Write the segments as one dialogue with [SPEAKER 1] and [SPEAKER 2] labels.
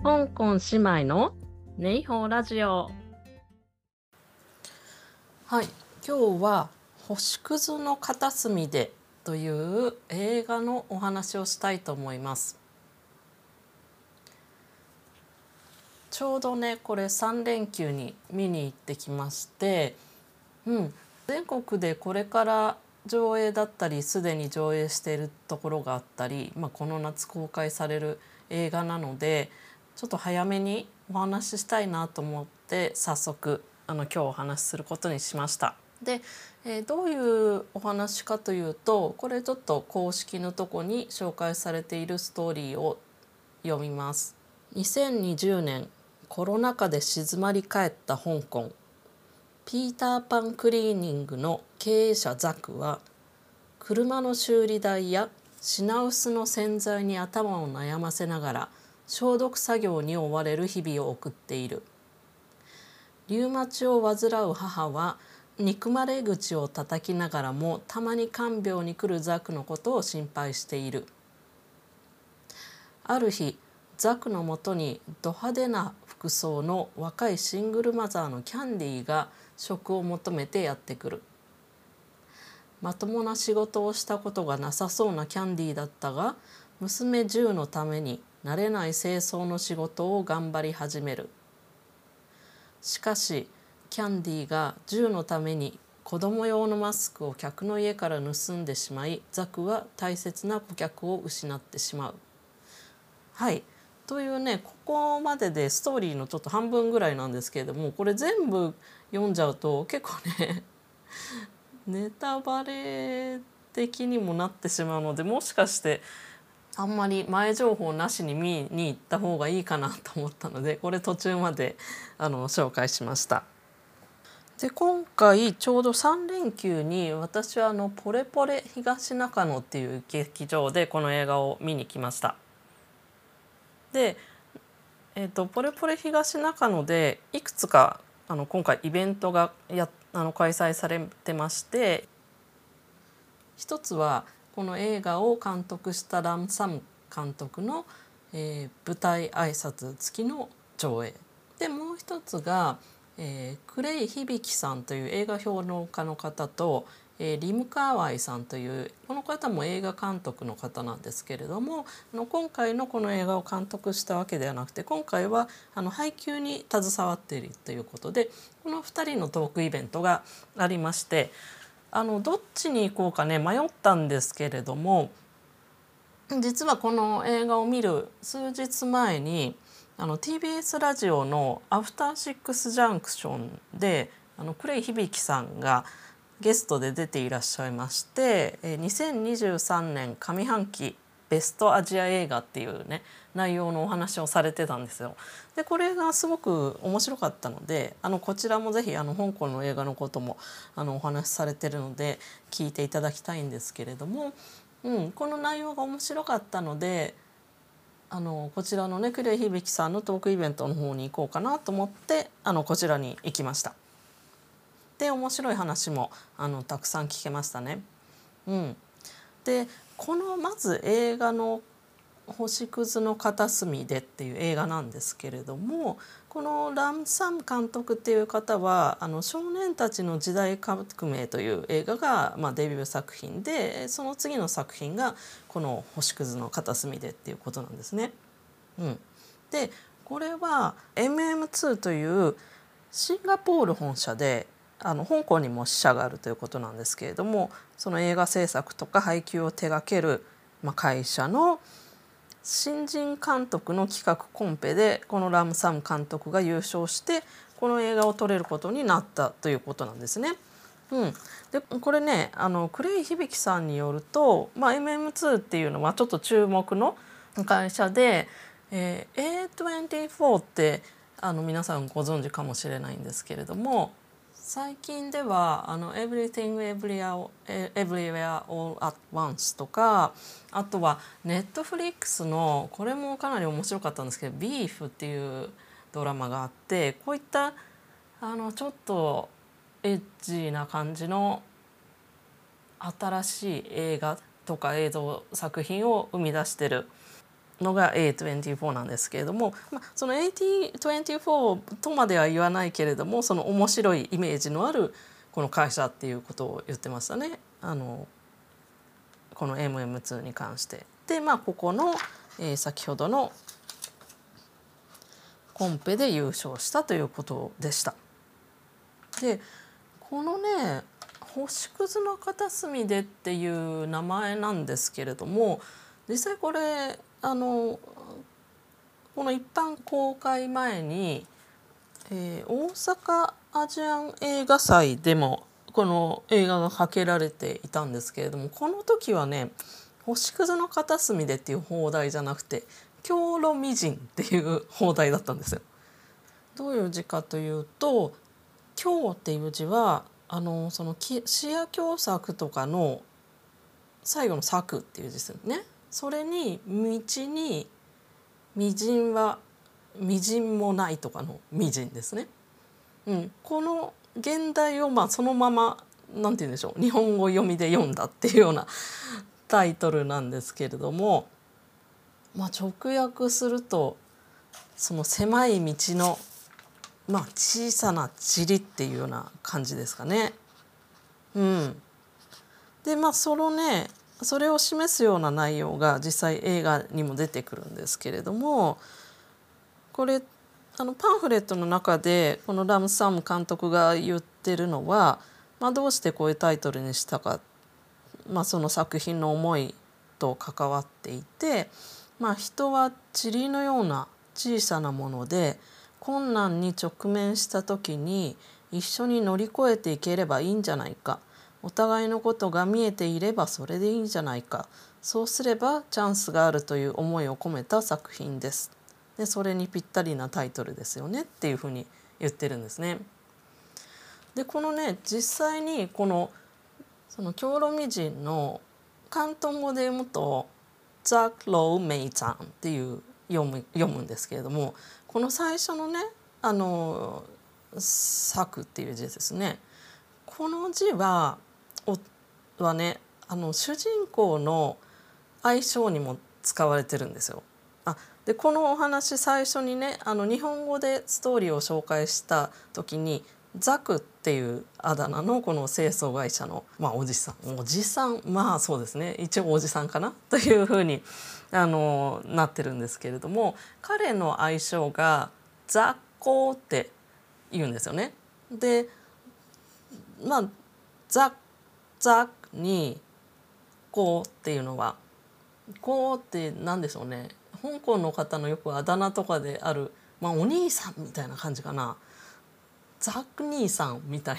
[SPEAKER 1] 香港姉妹のネイホーラジオ。
[SPEAKER 2] はい。今日は星屑の片隅でという映画のお話をしたいと思います。ちょうどねこれ3連休に見に行ってきましてうん。全国でこれから上映だったりすでに上映しているところがあったり、まあ、この夏公開される映画なのでちょっと早めにお話ししたいなと思って早速あの今日お話しすることにしました。で、えー、どういうお話かというとこれちょっと公式のとこに紹介されているストーリーを読みます。2020年コロナ禍で静まり返った香港ピーターパンクリーニングの経営者ザクは車の修理代や品薄の洗剤に頭を悩ませながら消毒作業に追われる日々を送っている。リウマチを患う母は憎まれ口を叩きながらもたまに看病に来るザクのことを心配している。ある日ザクのもとにド派手な服装の若いシングルマザーのキャンディーが職を求めてやってくる。まともな仕事をしたことがなさそうなキャンディーだったが娘10のために慣れない清掃の仕事を頑張り始めるしかしキャンディーが10のために子供用のマスクを客の家から盗んでしまいザクは大切な顧客を失ってしまう。はいというねここまででストーリーのちょっと半分ぐらいなんですけれどもこれ全部読んじゃうと結構ねネタバレ的にもなってしまうのでもしかしてあんまり前情報なしに見に行った方がいいかなと思ったのでこれ途中まであの紹介しました。で今回ちょうど3連休に私はあのポレポレ東中野っていう劇場でこの映画を見に来ました。で、えーと、ポレポレ東中野でいくつかあの今回イベントがやあの開催されてまして一つはこの映画を監督したラム・サム監督の、えー、舞台挨拶付きの上映。でもう一つが、えー、クレイ響さんという映画評論家の方とえー、リム・カーワイさんというこの方も映画監督の方なんですけれどもあの今回のこの映画を監督したわけではなくて今回はあの配給に携わっているということでこの2人のトークイベントがありましてあのどっちに行こうかね迷ったんですけれども実はこの映画を見る数日前にあの TBS ラジオの「アフターシックス・ジャンクションで」あのクレイ響さんが「ゲストで出ていらっしゃいまして2023年上半期ベストアジア映画っていうね内容のお話をされてたんですよ。でこれがすごく面白かったのであのこちらもぜひあの香港の映画のこともあのお話しされてるので聞いていただきたいんですけれども、うん、この内容が面白かったのであのこちらのねクレイ響さんのトークイベントの方に行こうかなと思ってあのこちらに行きました。で面白い話もあのたくさん聞けましたね。うん、でこのまず映画の「星屑の片隅で」っていう映画なんですけれどもこのラム・サム監督っていう方は「あの少年たちの時代革命」という映画が、まあ、デビュー作品でその次の作品がこの「星屑の片隅で」っていうことなんですね。うん、でこれは MM2 というシンガポール本社であの香港にも支社があるということなんですけれどもその映画制作とか配給を手掛ける、まあ、会社の新人監督の企画コンペでこのラム・サム監督が優勝してこの映画を撮れることになったということなんですね。うん、でこれねあのクレイ響さんによると、まあ、MM2 っていうのはちょっと注目の会社で、えー、A24 ってあの皆さんご存知かもしれないんですけれども最近では「あの Everything Everywhere, All at Once」とかあとはネットフリックスのこれもかなり面白かったんですけど「ビーフっていうドラマがあってこういったあのちょっとエッジな感じの新しい映画とか映像作品を生み出してるのが A24 なんですけれども、まあ、その A24 とまでは言わないけれどもその面白いイメージのあるこの会社っていうことを言ってましたねあのこの MM2 に関して。でまあここの、えー、先ほどのコンペで優勝したということでした。でこのね星屑の片隅でっていう名前なんですけれども実際これあのこの一般公開前に、えー、大阪アジアン映画祭でもこの映画がかけられていたんですけれどもこの時はね「星屑の片隅で」っていう放題じゃなくて「京路美人」っていう放題だったんですよ。どういう字かというと「京」っていう字はあのその視野狭作とかの最後の「作」っていう字ですよね。それに道に「みじんはみじんもない」とかの「みじん」ですね。うん、この現代をまあそのままなんて言うんでしょう日本語読みで読んだっていうようなタイトルなんですけれども、まあ、直訳するとその狭い道のまあ、小さな塵っていうような感じですかね。うん、でまあそのねそれを示すような内容が実際映画にも出てくるんですけれどもこれあのパンフレットの中でこのラム・サム監督が言ってるのは、まあ、どうしてこういうタイトルにしたか、まあ、その作品の思いと関わっていて、まあ、人は塵のような小さなもので困難に直面した時に一緒に乗り越えていければいいんじゃないか。お互いのことが見えていればそれでいいんじゃないか。そうすればチャンスがあるという思いを込めた作品です。でそれにぴったりなタイトルですよねっていうふうに言ってるんですね。でこのね実際にこのその京ロミ人の広東語で読むと「ザ・ロー・メイちゃん」っていう読む読むんですけれどもこの最初のねあの作っていう字ですね。この字ははねあの主人公の愛称にも使われてるんですよ。あでこのお話最初にねあの日本語でストーリーを紹介した時にザクっていうあだ名のこの清掃会社の、まあ、おじさんおじさんまあそうですね一応おじさんかな？というふうにあのなってるんですけれども彼の愛称が雑工って言うんですよね。でまあザザにこうっていうのはこうって何でしょうね。香港の方のよくあだ名とかである、まあ、お兄さんみたいな感じかな。ザック兄さんみたい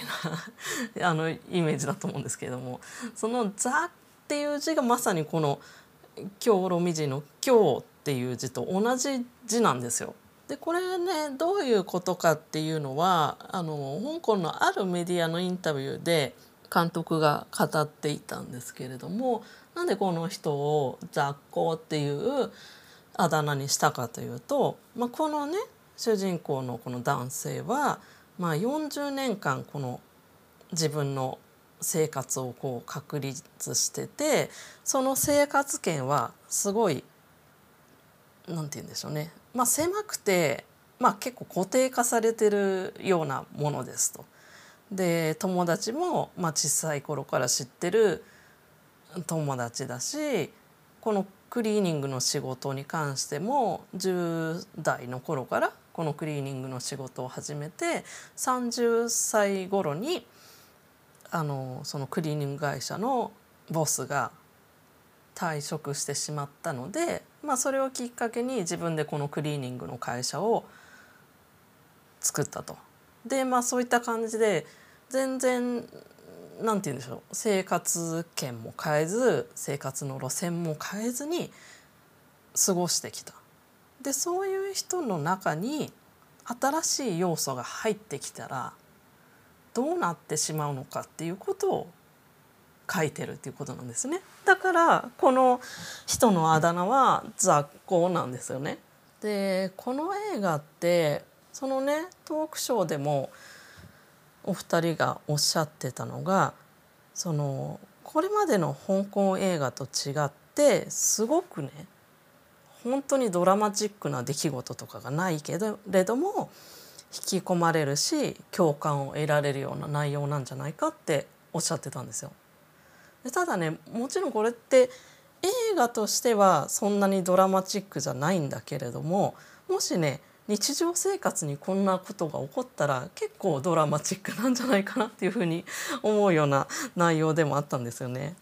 [SPEAKER 2] な あのイメージだと思うんですけれども。その「ザ」っていう字がまさにこの京ロミ字の「京」っていう字と同じ字なんですよ。でこれねどういうことかっていうのはあの香港のあるメディアのインタビューで監督が語っていたんですけれどもなんでこの人を「雑行」っていうあだ名にしたかというと、まあ、このね主人公のこの男性はまあ、40年間この自分の生活をこう確立しててその生活圏はすごいなんて言うんでしょうね、まあ、狭くて、まあ、結構固定化されてるようなものですと。で友達も、まあ、小さい頃から知ってる友達だしこのクリーニングの仕事に関しても10代の頃からこのクリーニングの仕事を始めて30歳頃にあのそのクリーニング会社のボスが退職してしまったので、まあ、それをきっかけに自分でこのクリーニングの会社を作ったと。でまあそういった感じで全然なんて言うんでしょう生活圏も変えず生活の路線も変えずに過ごしてきた。でそういう人の中に新しい要素が入ってきたらどうなってしまうのかっていうことを書いてるっていうことなんですね。だからこの人のあだ名は雑行なんですよね。でこの映画ってそのねトークショーでもお二人がおっしゃってたのがそのこれまでの香港映画と違ってすごくね本当にドラマチックな出来事とかがないけれども引き込まれるし共感を得られるような内容なんじゃないかっておっしゃってたんですよ。でただねもちろんこれって映画としてはそんなにドラマチックじゃないんだけれどももしね日常生活にこんなことが起こったら結構ドラマチックなんじゃないかなっていうふうに思うような内容でもあったんですよね。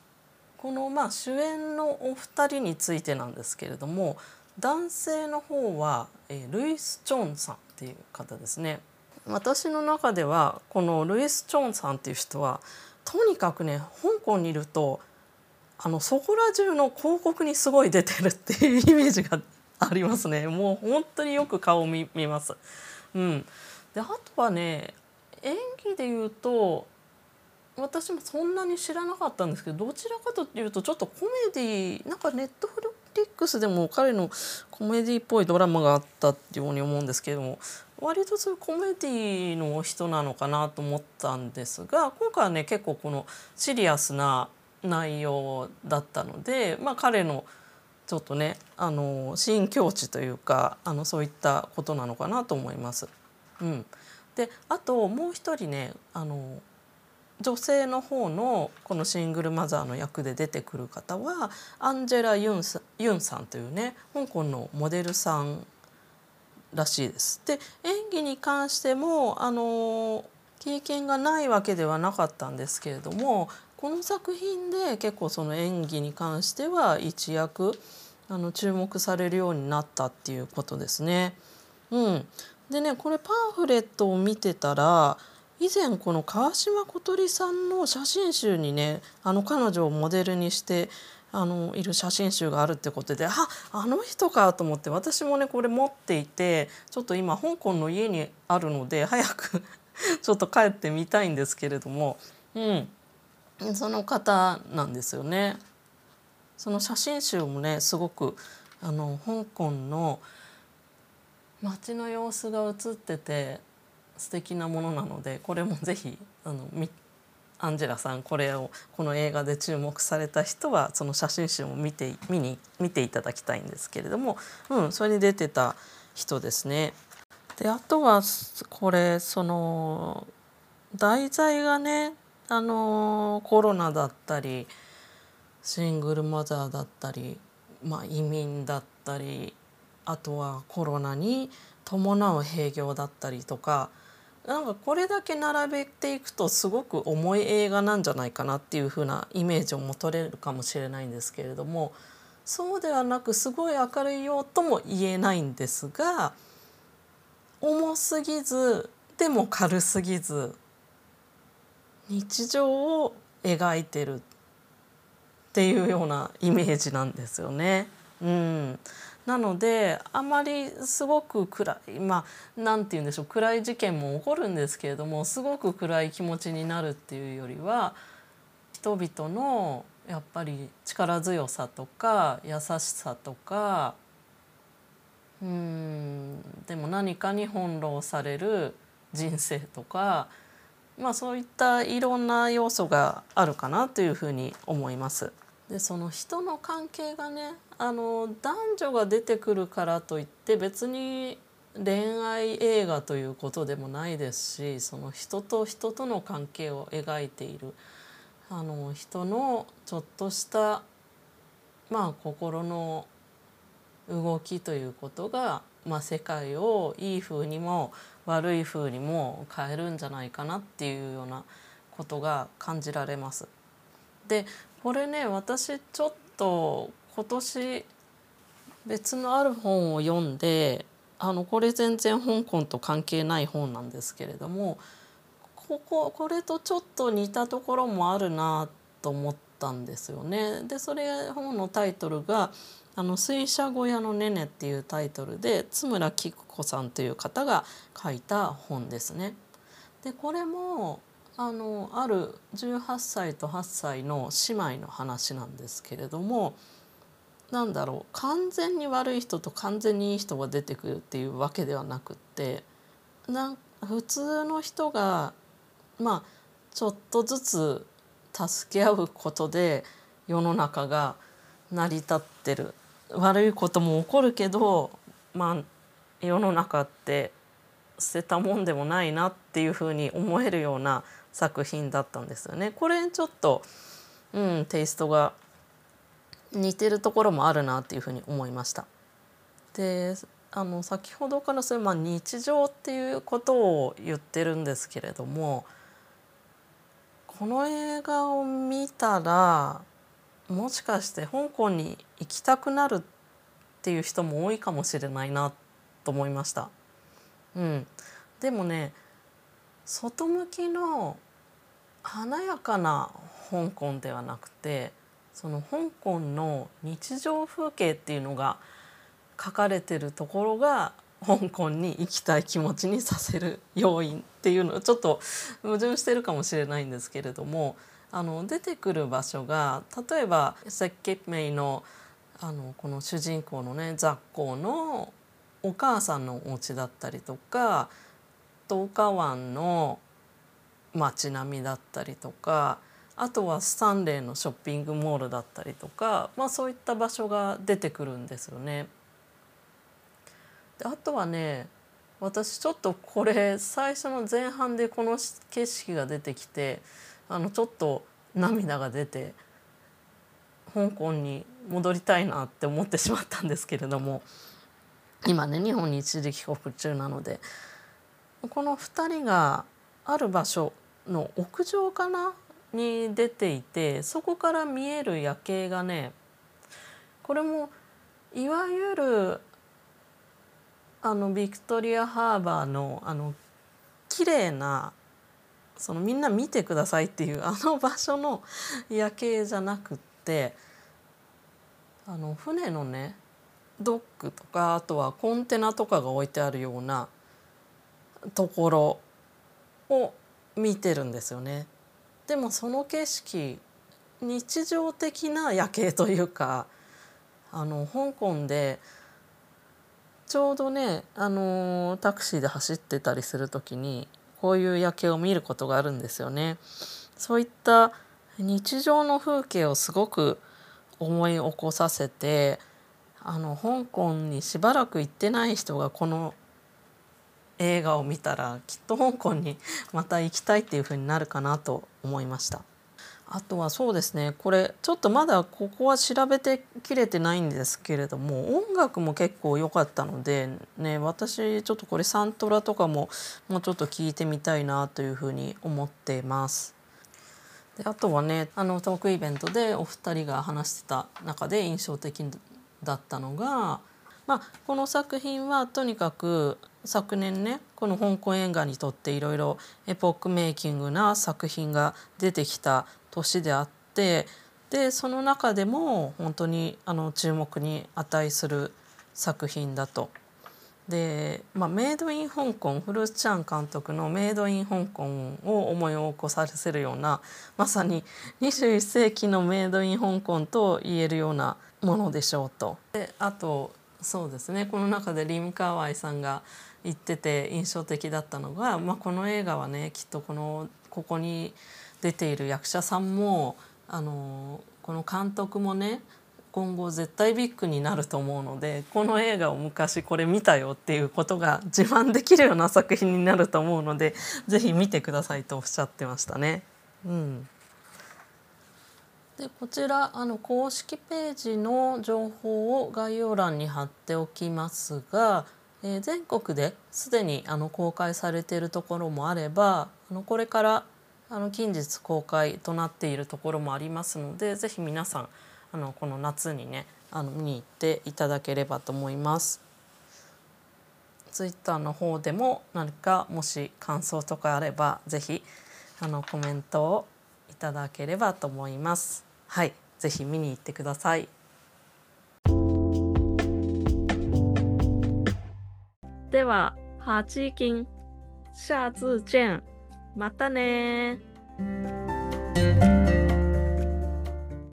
[SPEAKER 2] このまあ主演のお二人についてなんですけれども男性の方は、えルイス・チョンさんっていう方ですね。私の中ではこのルイス・チョンさんっていう人はとにかくね香港にいるとあのそこら中の広告にすごい出てるっていうイメージが ありますねもう本当によく顔を見見ます。うん、であとはね演技で言うと私もそんなに知らなかったんですけどどちらかというとちょっとコメディなんかネットフリックスでも彼のコメディっぽいドラマがあったっていうように思うんですけれども割とそういうコメディの人なのかなと思ったんですが今回はね結構このシリアスな内容だったので、まあ、彼のちょっとねあの新境地というかあのそういったことなのかなと思います。うん、であともう一人ねあの女性の方のこのシングルマザーの役で出てくる方はアンジェラ・ユンさユンさんというね香港のモデルさんらしいです。で演技に関してもあの経験がないわけではなかったんですけれどもこの作品で結構その演技に関しては一躍あの注目されるようになったっていうことですね。うん、でねこれパンフレットを見てたら以前この川島小鳥さんの写真集にねあの彼女をモデルにしてあのいる写真集があるってことでああの人かと思って私もねこれ持っていてちょっと今香港の家にあるので早く ちょっと帰ってみたいんですけれども、うん、その方なんですよね。その写真集もねすごくあの香港の街の様子が写ってて素敵なものなのでこれもぜひあのアンジェラさんこれをこの映画で注目された人はその写真集も見て見に見ていただきたいんですけれども、うん、それに出てた人ですね。であとはこれその題材がねあのコロナだったりシングルマザーだったり、まあ、移民だったりあとはコロナに伴う閉業だったりとかなんかこれだけ並べていくとすごく重い映画なんじゃないかなっていう風なイメージを持たれるかもしれないんですけれどもそうではなくすごい明るいよとも言えないんですが重すぎずでも軽すぎず日常を描いてるっていうようなイメージなんですよね。うん、なのであまりすごく暗いまあ何て言うんでしょう暗い事件も起こるんですけれどもすごく暗い気持ちになるっていうよりは人々のやっぱり力強さとか優しさとかうんでも何かに翻弄される人生とかまあ、そういったいろんな要素があるかなというふうに思います。でその人の関係がねあの男女が出てくるからといって別に恋愛映画ということでもないですしその人と人との関係を描いているあの人のちょっとしたまあ心の動きということが、まあ、世界をいい風にも悪い風にも変えるんじゃないかなっていうようなことが感じられます。でこれね私ちょっと今年別のある本を読んであのこれ全然香港と関係ない本なんですけれどもこここれとちょっと似たところもあるなと思ったんですよね。でそれ本のタイトルがあの水車小屋のねねっていうタイトルで津村菊子さんという方が書いた本ですね。でこれもあのある18歳と8歳の姉妹の話なんですけれどもなんだろう完全に悪い人と完全にいい人が出てくるっていうわけではなくってなん普通の人がまあちょっとずつ助け合うことで世の中が成り立ってる悪いことも起こるけどまあ世の中って捨てたもんでもないなっていうふうに思えるような作品だったんですよね。これちょっと、うん、テイストが似てるところもあるなっていうふうに思いました。であの先ほどからそれ、まあ、日常っていうことを言ってるんですけれどもこの映画を見たらもしかして香港に行きたくなるっていう人も多いかもしれないなと思いました。うん、でもね外向きの華やかな香港ではなくてその香港の日常風景っていうのが書かれてるところが香港に行きたい気持ちにさせる要因っていうのちょっと矛盾してるかもしれないんですけれどもあの出てくる場所が例えば設計名のあのこの主人公のね雑工のお母さんのお家だったりとか東華湾の街並みだったりとかあとはスタンレーのショッピングモールだったりとか、まあ、そういった場所が出てくるんですよね。であとはね私ちょっとこれ最初の前半でこの景色が出てきてあのちょっと涙が出て香港に戻りたいなって思ってしまったんですけれども今ね日本に一時帰国中なのでこの2人がある場所の屋上かなに出ていてそこから見える夜景がねこれもいわゆるあのビクトリアハーバーのあの綺麗なそのみんな見てくださいっていう あの場所の夜景じゃなくってあの船のねドックとかあとはコンテナとかが置いてあるようなところを見てるんですよね。でもその景色日常的な夜景というかあの香港でちょうどね、あの、タクシーで走ってたりする時にこういう夜景を見ることがあるんですよね。そういった日常の風景をすごく思い起こさせてあの香港にしばらく行ってない人がこの映画を見たらきっと香港にまた行きたいっていうふうになるかなと思いました。あとはそうですねこれちょっとまだここは調べてきれてないんですけれども音楽も結構良かったのでね私ちょっとこれサントラとかももうちょっと聞いてみたいなというふうに思ってます。であとはねあのトークイベントでお二人が話してた中で印象的だったのが、まあ、この作品はとにかく昨年ねこの香港映画にとっていろいろエポックメイキングな作品が出てきた年であってでその中でも本当にあの注目に値する作品だと。で、まあ、メイドイン香港フルーツチャン監督の「メイドイン香港」を思い起こさせるようなまさに21世紀のメイドイン香港と言えるようなものでしょうと。であとそうですねこの中でリム・カーワイさんが言ってて印象的だったのが、まあ、この映画はねきっとこのここに出ている役者さんもあのこの監督もね今後絶対ビッグになると思うのでこの映画を昔これ見たよっていうことが自慢できるような作品になると思うので是非見てくださいとおっしゃってましたね。うん、でこちらあの公式ページの情報を概要欄に貼っておきますが、えー、全国ですでにあの公開されているところもあればあのこれからあの近日公開となっているところもありますのでぜひ皆さんあのこの夏にねあの見に行っていただければと思います。ツイッターの方でも何かもし感想とかあればぜひあのコメントをいただければと思います。はい、ぜひ見に行ってください。
[SPEAKER 1] では、ハチキン、下次见。またね